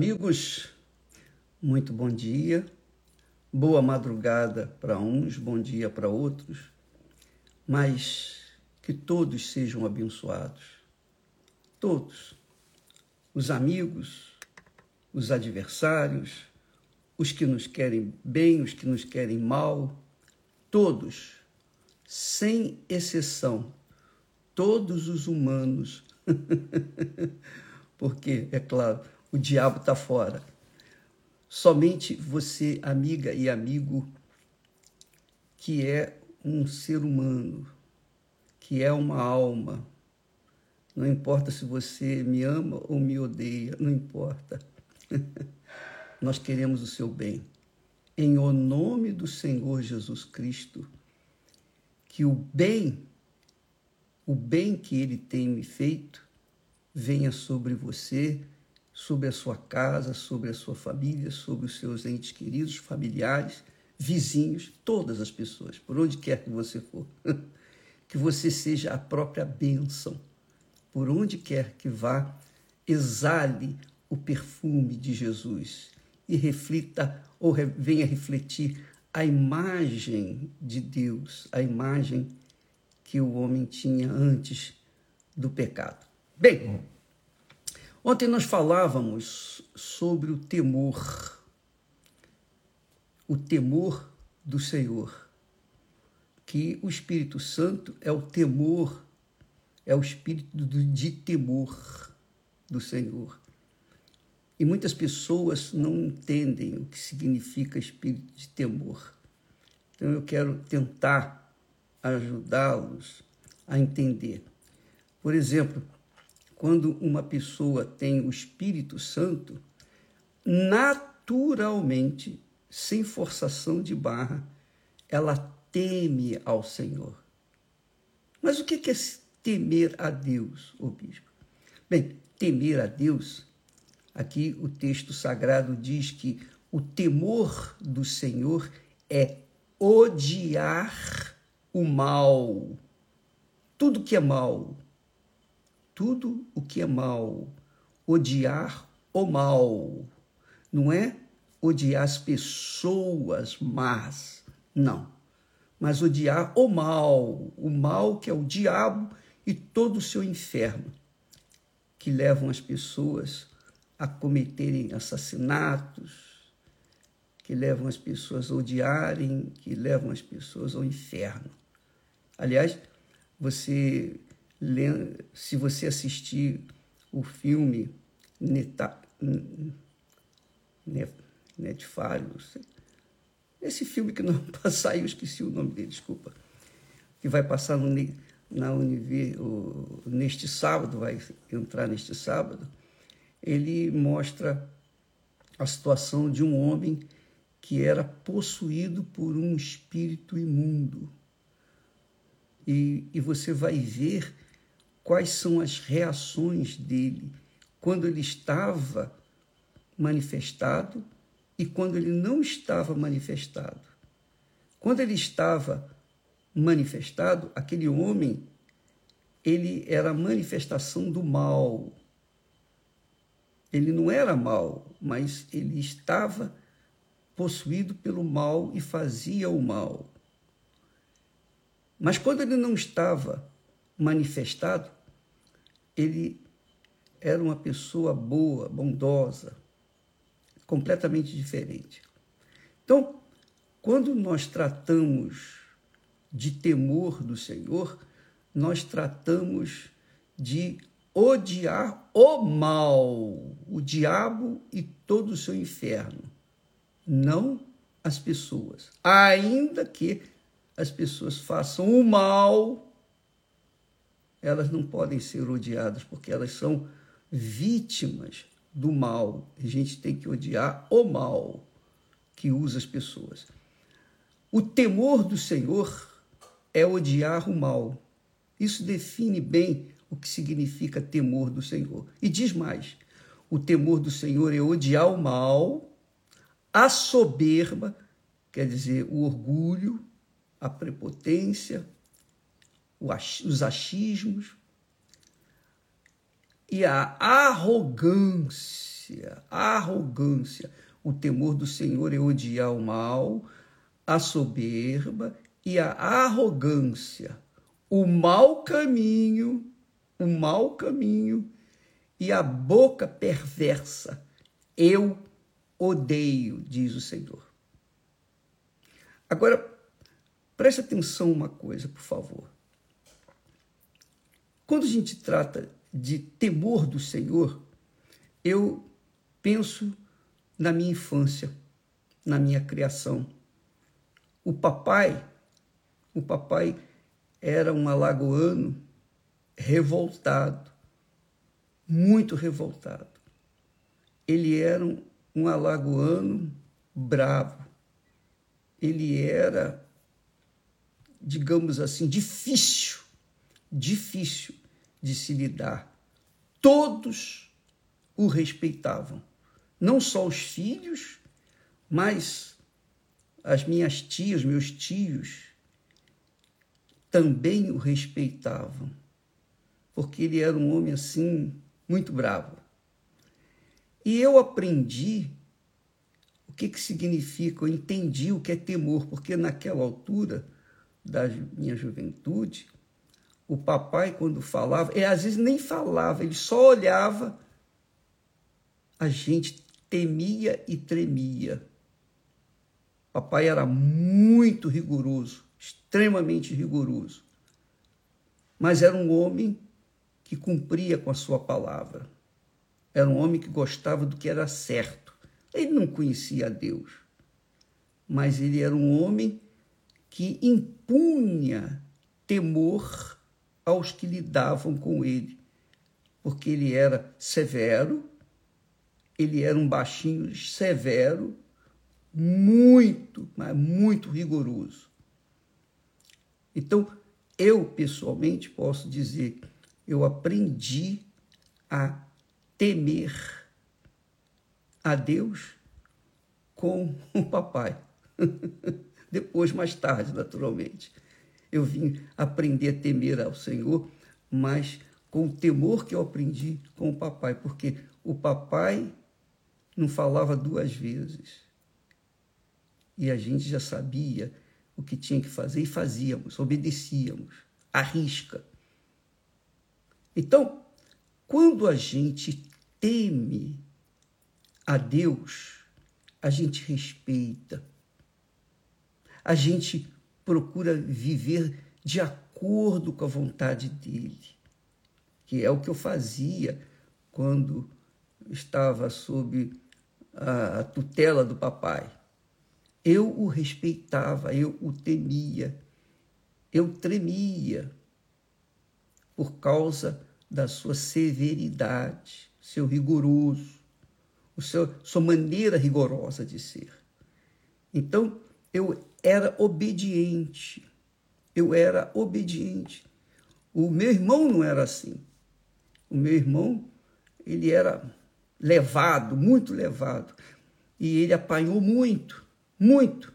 Amigos, muito bom dia, boa madrugada para uns, bom dia para outros, mas que todos sejam abençoados. Todos. Os amigos, os adversários, os que nos querem bem, os que nos querem mal, todos, sem exceção, todos os humanos. Porque, é claro, o diabo está fora. Somente você, amiga e amigo, que é um ser humano, que é uma alma. Não importa se você me ama ou me odeia, não importa. Nós queremos o seu bem. Em o nome do Senhor Jesus Cristo, que o bem, o bem que ele tem me feito, venha sobre você sobre a sua casa, sobre a sua família, sobre os seus entes queridos, familiares, vizinhos, todas as pessoas, por onde quer que você for. que você seja a própria bênção. Por onde quer que vá, exale o perfume de Jesus e reflita ou venha refletir a imagem de Deus, a imagem que o homem tinha antes do pecado. Bem, Ontem nós falávamos sobre o temor, o temor do Senhor, que o Espírito Santo é o temor, é o espírito de temor do Senhor. E muitas pessoas não entendem o que significa espírito de temor. Então eu quero tentar ajudá-los a entender. Por exemplo, quando uma pessoa tem o Espírito Santo, naturalmente, sem forçação de barra, ela teme ao Senhor. Mas o que é temer a Deus, ô bispo? Bem, temer a Deus, aqui o texto sagrado diz que o temor do Senhor é odiar o mal. Tudo que é mal, tudo o que é mal, odiar o mal. Não é odiar as pessoas más, não. Mas odiar o mal, o mal que é o diabo e todo o seu inferno, que levam as pessoas a cometerem assassinatos, que levam as pessoas a odiarem, que levam as pessoas ao inferno. Aliás, você se você assistir o filme Neta, Netfalhos, esse filme que não saiu, esqueci o nome dele, desculpa, que vai passar no, na Univer, neste sábado, vai entrar neste sábado, ele mostra a situação de um homem que era possuído por um espírito imundo. E, e você vai ver quais são as reações dele quando ele estava manifestado e quando ele não estava manifestado. Quando ele estava manifestado, aquele homem, ele era a manifestação do mal. Ele não era mal, mas ele estava possuído pelo mal e fazia o mal. Mas quando ele não estava manifestado, ele era uma pessoa boa, bondosa, completamente diferente. Então, quando nós tratamos de temor do Senhor, nós tratamos de odiar o mal, o diabo e todo o seu inferno, não as pessoas. Ainda que as pessoas façam o mal elas não podem ser odiadas porque elas são vítimas do mal. A gente tem que odiar o mal que usa as pessoas. O temor do Senhor é odiar o mal. Isso define bem o que significa temor do Senhor. E diz mais: o temor do Senhor é odiar o mal, a soberba, quer dizer, o orgulho, a prepotência, os achismos e a arrogância. arrogância. Arrogância. O temor do Senhor é odiar o mal, a soberba e a arrogância. O mau caminho, o mau caminho e a boca perversa. Eu odeio, diz o Senhor. Agora, preste atenção uma coisa, por favor. Quando a gente trata de temor do Senhor, eu penso na minha infância, na minha criação. O papai, o papai era um alagoano revoltado, muito revoltado. Ele era um, um alagoano bravo. Ele era, digamos assim, difícil, difícil de se lidar. Todos o respeitavam. Não só os filhos, mas as minhas tias, meus tios, também o respeitavam, porque ele era um homem assim, muito bravo. E eu aprendi o que, que significa, eu entendi o que é temor, porque naquela altura da minha juventude, o papai, quando falava, e às vezes nem falava, ele só olhava, a gente temia e tremia. Papai era muito rigoroso, extremamente rigoroso. Mas era um homem que cumpria com a sua palavra. Era um homem que gostava do que era certo. Ele não conhecia Deus, mas ele era um homem que impunha temor aos que lidavam com ele, porque ele era severo, ele era um baixinho severo, muito, mas muito rigoroso. Então, eu pessoalmente posso dizer, eu aprendi a temer a Deus com o papai. Depois, mais tarde, naturalmente eu vim aprender a temer ao Senhor, mas com o temor que eu aprendi com o papai, porque o papai não falava duas vezes. E a gente já sabia o que tinha que fazer e fazíamos, obedecíamos, à risca. Então, quando a gente teme a Deus, a gente respeita, a gente procura viver de acordo com a vontade dele, que é o que eu fazia quando estava sob a tutela do papai. Eu o respeitava, eu o temia, eu tremia por causa da sua severidade, seu rigoroso, o seu, sua maneira rigorosa de ser. Então, eu era obediente. Eu era obediente. O meu irmão não era assim. O meu irmão, ele era levado, muito levado. E ele apanhou muito, muito.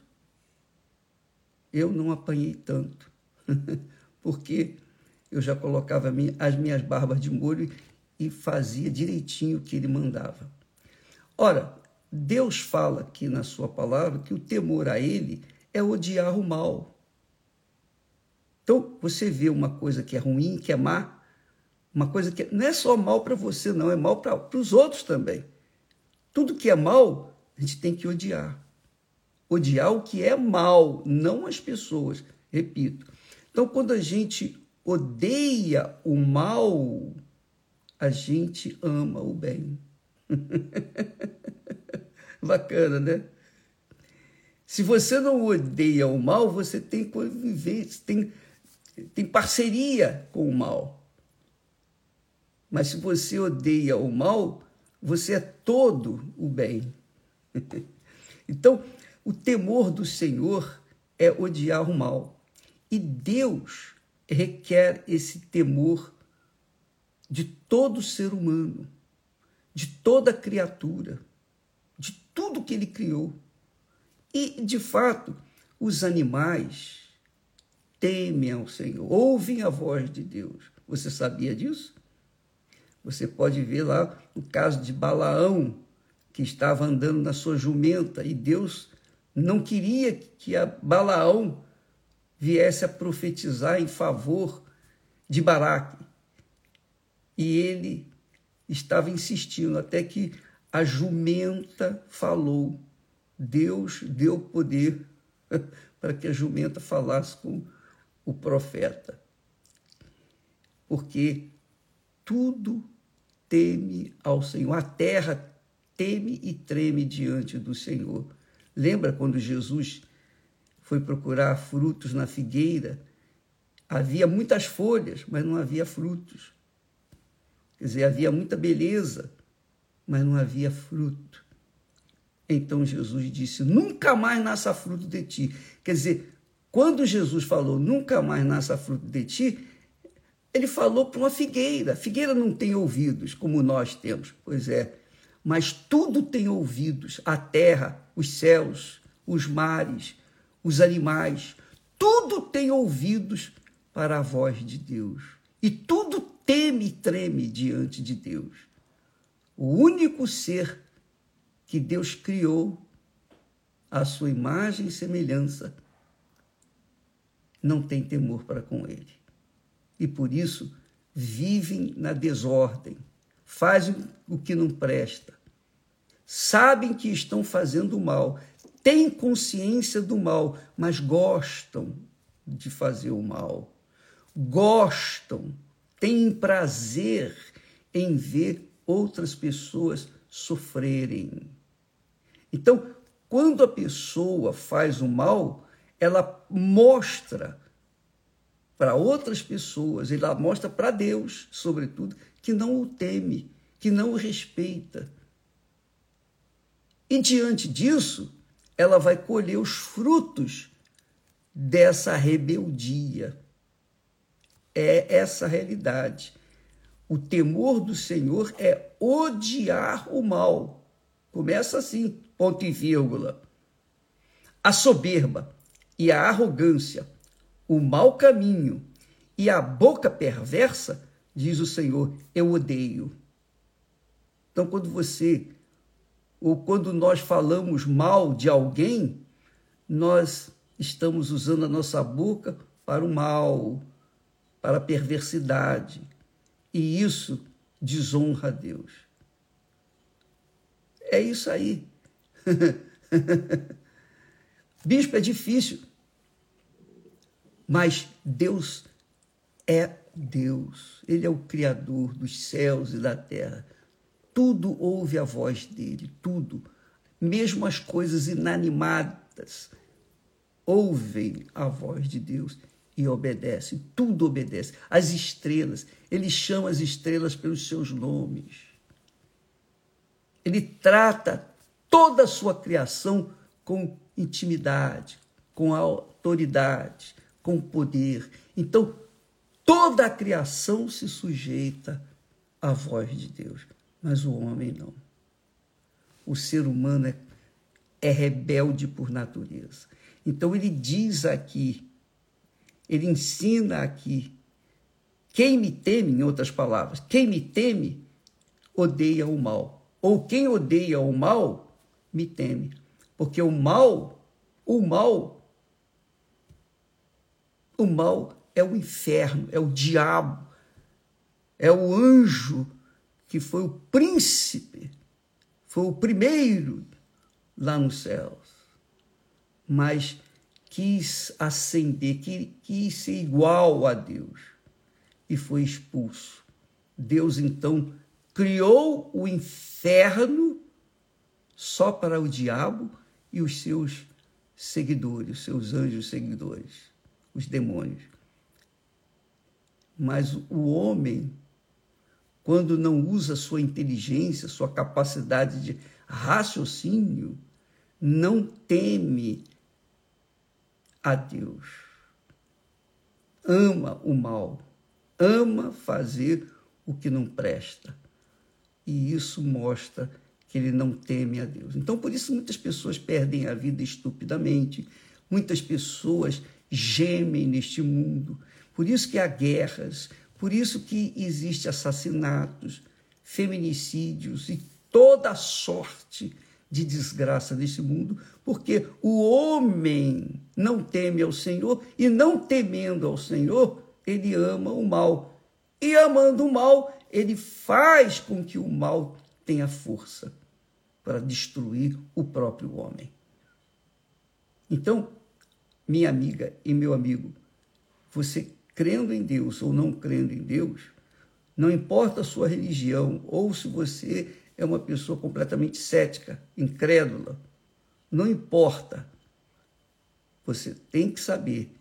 Eu não apanhei tanto, porque eu já colocava as minhas barbas de molho e fazia direitinho o que ele mandava. Ora, Deus fala aqui na sua palavra que o temor a ele é odiar o mal. Então, você vê uma coisa que é ruim, que é má, uma coisa que não é só mal para você, não, é mal para os outros também. Tudo que é mal, a gente tem que odiar. Odiar o que é mal, não as pessoas. Repito. Então, quando a gente odeia o mal, a gente ama o bem. Bacana, né? Se você não odeia o mal, você tem convivência, tem, tem parceria com o mal. Mas se você odeia o mal, você é todo o bem. então, o temor do Senhor é odiar o mal. E Deus requer esse temor de todo ser humano, de toda criatura, de tudo que ele criou. E, de fato, os animais temem ao Senhor, ouvem a voz de Deus. Você sabia disso? Você pode ver lá o caso de Balaão, que estava andando na sua jumenta e Deus não queria que a Balaão viesse a profetizar em favor de Baraque. E ele estava insistindo até que a jumenta falou. Deus deu poder para que a jumenta falasse com o profeta. Porque tudo teme ao Senhor. A terra teme e treme diante do Senhor. Lembra quando Jesus foi procurar frutos na figueira? Havia muitas folhas, mas não havia frutos. Quer dizer, havia muita beleza, mas não havia fruto. Então Jesus disse: Nunca mais nasça fruto de ti. Quer dizer, quando Jesus falou nunca mais nasça fruto de ti, ele falou para uma figueira. Figueira não tem ouvidos como nós temos, pois é, mas tudo tem ouvidos: a terra, os céus, os mares, os animais, tudo tem ouvidos para a voz de Deus. E tudo teme e treme diante de Deus. O único ser que Deus criou à sua imagem e semelhança não tem temor para com ele. E por isso vivem na desordem, fazem o que não presta, sabem que estão fazendo mal, têm consciência do mal, mas gostam de fazer o mal, gostam, têm prazer em ver outras pessoas sofrerem. Então, quando a pessoa faz o mal, ela mostra para outras pessoas, ela mostra para Deus, sobretudo, que não o teme, que não o respeita. E diante disso, ela vai colher os frutos dessa rebeldia. É essa realidade. O temor do Senhor é odiar o mal. Começa assim, ponto e vírgula. A soberba e a arrogância, o mau caminho e a boca perversa, diz o Senhor, eu odeio. Então, quando você, ou quando nós falamos mal de alguém, nós estamos usando a nossa boca para o mal, para a perversidade e isso desonra a Deus. É isso aí. Bispo é difícil, mas Deus é Deus. Ele é o Criador dos céus e da terra. Tudo ouve a voz dele, tudo. Mesmo as coisas inanimadas ouvem a voz de Deus e obedece, tudo obedece. As estrelas, ele chama as estrelas pelos seus nomes. Ele trata toda a sua criação com intimidade, com autoridade, com poder. Então, toda a criação se sujeita à voz de Deus, mas o homem não. O ser humano é, é rebelde por natureza. Então, ele diz aqui ele ensina aqui. Quem me teme, em outras palavras, quem me teme, odeia o mal. Ou quem odeia o mal, me teme. Porque o mal, o mal, o mal é o inferno, é o diabo, é o anjo que foi o príncipe, foi o primeiro lá nos céus. Mas quis ascender, quis ser igual a Deus e foi expulso. Deus então criou o inferno só para o diabo e os seus seguidores, os seus anjos seguidores, os demônios. Mas o homem, quando não usa sua inteligência, sua capacidade de raciocínio, não teme a Deus. Ama o mal, ama fazer o que não presta. E isso mostra que ele não teme a Deus. Então, por isso, muitas pessoas perdem a vida estupidamente, muitas pessoas gemem neste mundo. Por isso que há guerras, por isso que existem assassinatos, feminicídios e toda sorte de desgraça neste mundo, porque o homem não teme ao Senhor e não temendo ao Senhor, ele ama o mal. E amando o mal, ele faz com que o mal tenha força para destruir o próprio homem. Então, minha amiga e meu amigo, você crendo em Deus ou não crendo em Deus, não importa a sua religião ou se você é uma pessoa completamente cética, incrédula, não importa. Você tem que saber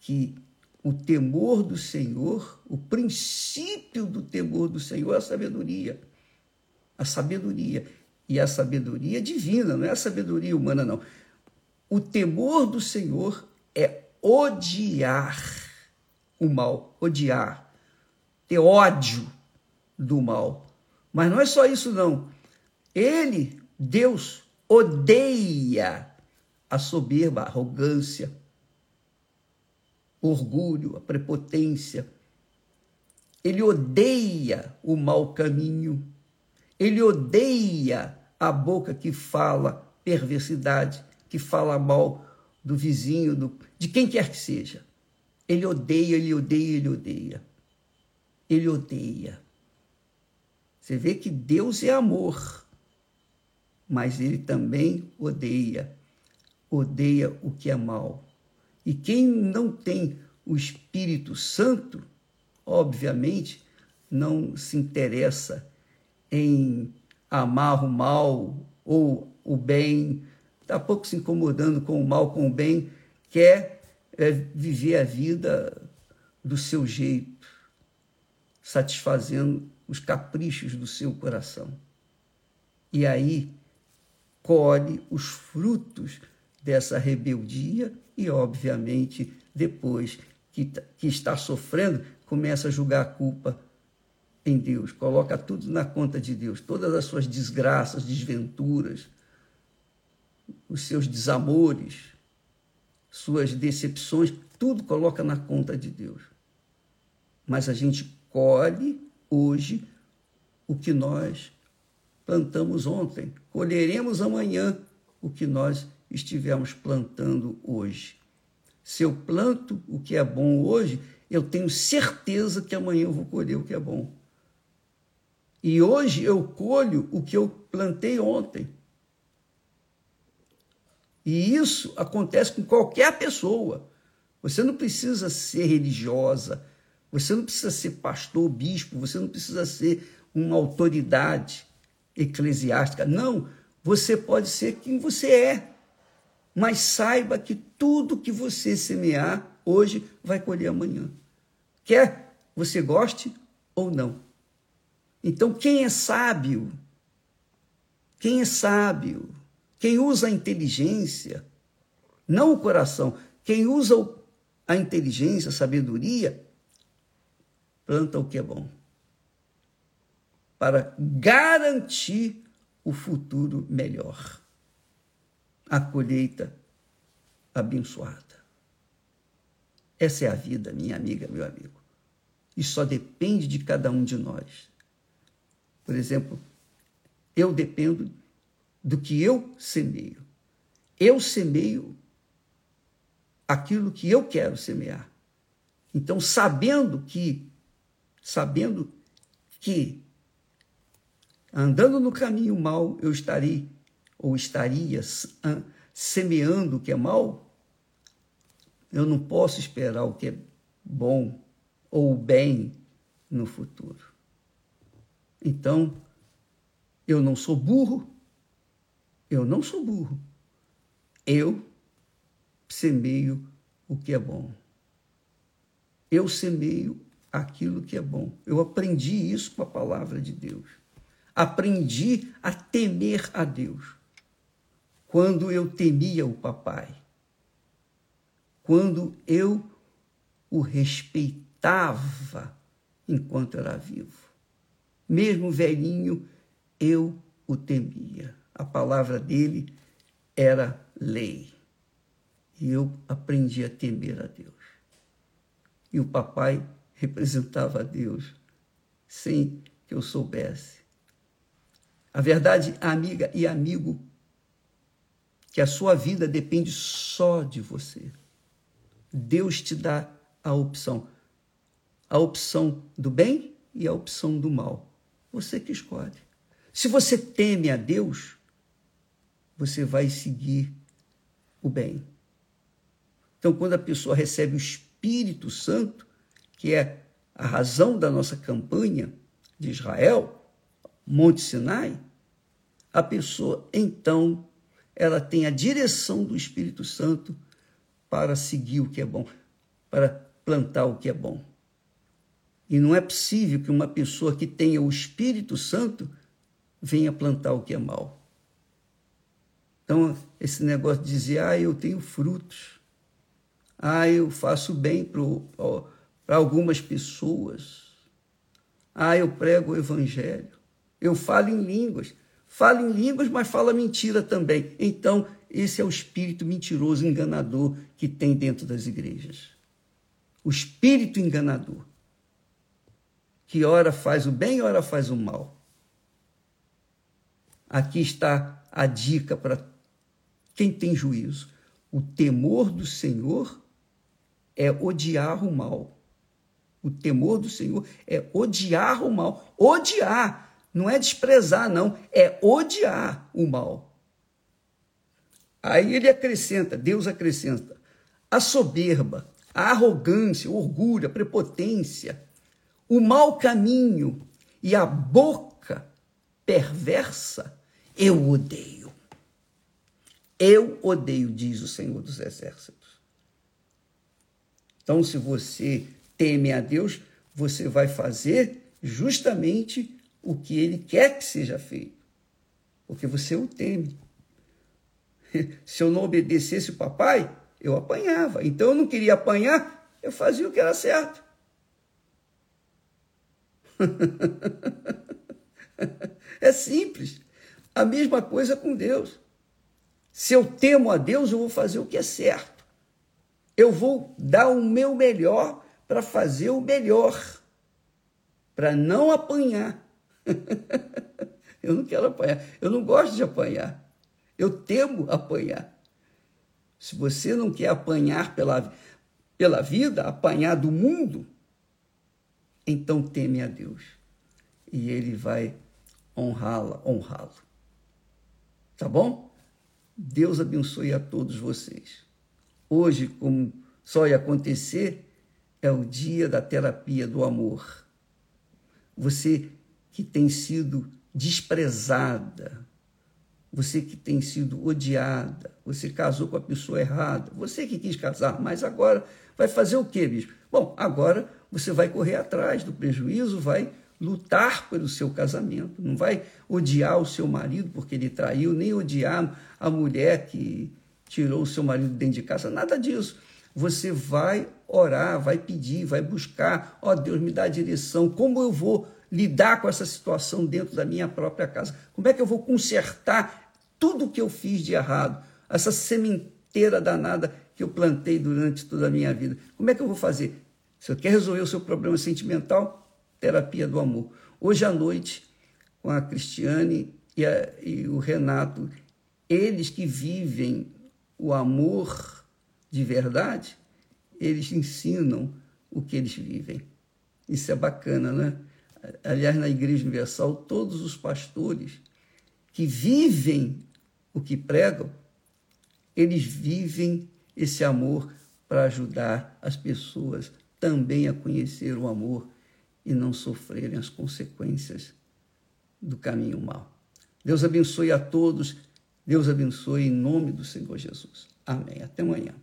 que o temor do Senhor, o princípio do temor do Senhor é a sabedoria. A sabedoria. E a sabedoria divina, não é a sabedoria humana, não. O temor do Senhor é odiar o mal, odiar, ter ódio do mal. Mas não é só isso, não. Ele, Deus, odeia a soberba, a arrogância, o orgulho, a prepotência. Ele odeia o mau caminho. Ele odeia a boca que fala perversidade, que fala mal do vizinho, do, de quem quer que seja. Ele odeia, ele odeia, ele odeia. Ele odeia. Você vê que Deus é amor, mas ele também odeia. Odeia o que é mal. E quem não tem o Espírito Santo, obviamente, não se interessa em amar o mal ou o bem, está pouco se incomodando com o mal, com o bem, quer é, viver a vida do seu jeito, satisfazendo os caprichos do seu coração. E aí colhe os frutos dessa rebeldia e, obviamente, depois que, que está sofrendo, começa a julgar a culpa em Deus, coloca tudo na conta de Deus, todas as suas desgraças, desventuras, os seus desamores, suas decepções, tudo coloca na conta de Deus. Mas a gente colhe hoje o que nós plantamos ontem. Colheremos amanhã o que nós estivemos plantando hoje. Se eu planto o que é bom hoje, eu tenho certeza que amanhã eu vou colher o que é bom. E hoje eu colho o que eu plantei ontem. E isso acontece com qualquer pessoa. Você não precisa ser religiosa, você não precisa ser pastor, bispo, você não precisa ser uma autoridade eclesiástica. Não, você pode ser quem você é. Mas saiba que tudo que você semear hoje vai colher amanhã. Quer você goste ou não. Então, quem é sábio, quem é sábio, quem usa a inteligência, não o coração, quem usa a inteligência, a sabedoria, planta o que é bom. Para garantir o futuro melhor. A colheita abençoada. Essa é a vida, minha amiga, meu amigo. E só depende de cada um de nós. Por exemplo, eu dependo do que eu semeio. Eu semeio aquilo que eu quero semear. Então, sabendo que sabendo que andando no caminho mal eu estarei ou estaria semeando o que é mal, eu não posso esperar o que é bom ou bem no futuro. Então, eu não sou burro, eu não sou burro. Eu semeio o que é bom. Eu semeio aquilo que é bom. Eu aprendi isso com a palavra de Deus. Aprendi a temer a Deus. Quando eu temia o papai, quando eu o respeitava enquanto era vivo. Mesmo velhinho, eu o temia. A palavra dele era lei. E eu aprendi a temer a Deus. E o papai representava a Deus sem que eu soubesse. A verdade, amiga e amigo, que a sua vida depende só de você. Deus te dá a opção. A opção do bem e a opção do mal. Você que escolhe. Se você teme a Deus, você vai seguir o bem. Então, quando a pessoa recebe o Espírito Santo, que é a razão da nossa campanha de Israel, Monte Sinai, a pessoa então ela tem a direção do Espírito Santo para seguir o que é bom, para plantar o que é bom. E não é possível que uma pessoa que tenha o Espírito Santo venha plantar o que é mal. Então, esse negócio de dizer, ah, eu tenho frutos, ah, eu faço bem para algumas pessoas, ah, eu prego o evangelho, eu falo em línguas. Fala em línguas, mas fala mentira também. Então, esse é o espírito mentiroso, enganador que tem dentro das igrejas. O espírito enganador, que ora faz o bem, ora faz o mal. Aqui está a dica para quem tem juízo. O temor do Senhor é odiar o mal. O temor do Senhor é odiar o mal. Odiar não é desprezar, não, é odiar o mal. Aí ele acrescenta, Deus acrescenta, a soberba, a arrogância, o orgulho, a prepotência, o mau caminho e a boca perversa, eu odeio. Eu odeio, diz o Senhor dos Exércitos. Então, se você teme a Deus, você vai fazer justamente o que ele quer que seja feito, porque você o teme. Se eu não obedecesse o papai, eu apanhava. Então eu não queria apanhar, eu fazia o que era certo. é simples. A mesma coisa com Deus. Se eu temo a Deus, eu vou fazer o que é certo. Eu vou dar o meu melhor para fazer o melhor, para não apanhar. eu não quero apanhar. Eu não gosto de apanhar. Eu temo apanhar. Se você não quer apanhar pela, pela vida, apanhar do mundo, então teme a Deus. E ele vai honrá-la, honrá-lo. Tá bom? Deus abençoe a todos vocês. Hoje, como só ia acontecer, é o dia da terapia do amor. Você que tem sido desprezada, você que tem sido odiada, você casou com a pessoa errada, você que quis casar, mas agora vai fazer o quê, bispo? Bom, agora você vai correr atrás do prejuízo, vai lutar pelo seu casamento, não vai odiar o seu marido porque ele traiu, nem odiar a mulher que tirou o seu marido dentro de casa, nada disso. Você vai orar, vai pedir, vai buscar, ó oh, Deus, me dá a direção, como eu vou lidar com essa situação dentro da minha própria casa? Como é que eu vou consertar tudo que eu fiz de errado? Essa sementeira danada que eu plantei durante toda a minha vida. Como é que eu vou fazer? Se eu quer resolver o seu problema sentimental, terapia do amor. Hoje à noite, com a Cristiane e, a, e o Renato, eles que vivem o amor de verdade, eles ensinam o que eles vivem. Isso é bacana, né? aliás, na Igreja Universal, todos os pastores que vivem o que pregam, eles vivem esse amor para ajudar as pessoas também a conhecer o amor e não sofrerem as consequências do caminho mau. Deus abençoe a todos. Deus abençoe em nome do Senhor Jesus. Amém. Até amanhã.